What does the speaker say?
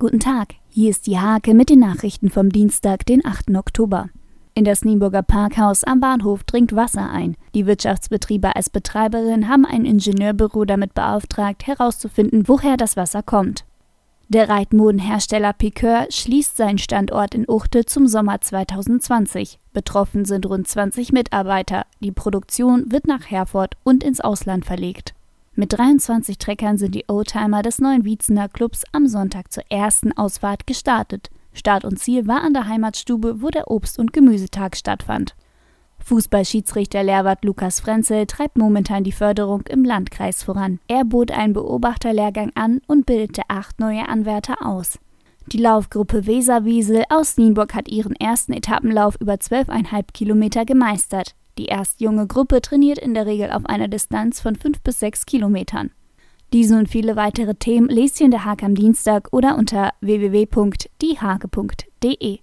Guten Tag, hier ist die Hake mit den Nachrichten vom Dienstag, den 8. Oktober. In das Nienburger Parkhaus am Bahnhof dringt Wasser ein. Die Wirtschaftsbetriebe als Betreiberin haben ein Ingenieurbüro damit beauftragt, herauszufinden, woher das Wasser kommt. Der Reitmodenhersteller Piqueur schließt seinen Standort in Uchte zum Sommer 2020. Betroffen sind rund 20 Mitarbeiter. Die Produktion wird nach Herford und ins Ausland verlegt. Mit 23 Treckern sind die Oldtimer des neuen Wietzener Clubs am Sonntag zur ersten Ausfahrt gestartet. Start und Ziel war an der Heimatstube, wo der Obst- und Gemüsetag stattfand. Fußballschiedsrichter Lehrwart Lukas Frenzel treibt momentan die Förderung im Landkreis voran. Er bot einen Beobachterlehrgang an und bildete acht neue Anwärter aus. Die Laufgruppe Weserwiesel aus Nienburg hat ihren ersten Etappenlauf über 12,5 Kilometer gemeistert. Die erst junge Gruppe trainiert in der Regel auf einer Distanz von 5 bis 6 Kilometern. Diese und viele weitere Themen lest ihr in der Hake am Dienstag oder unter www.diehake.de.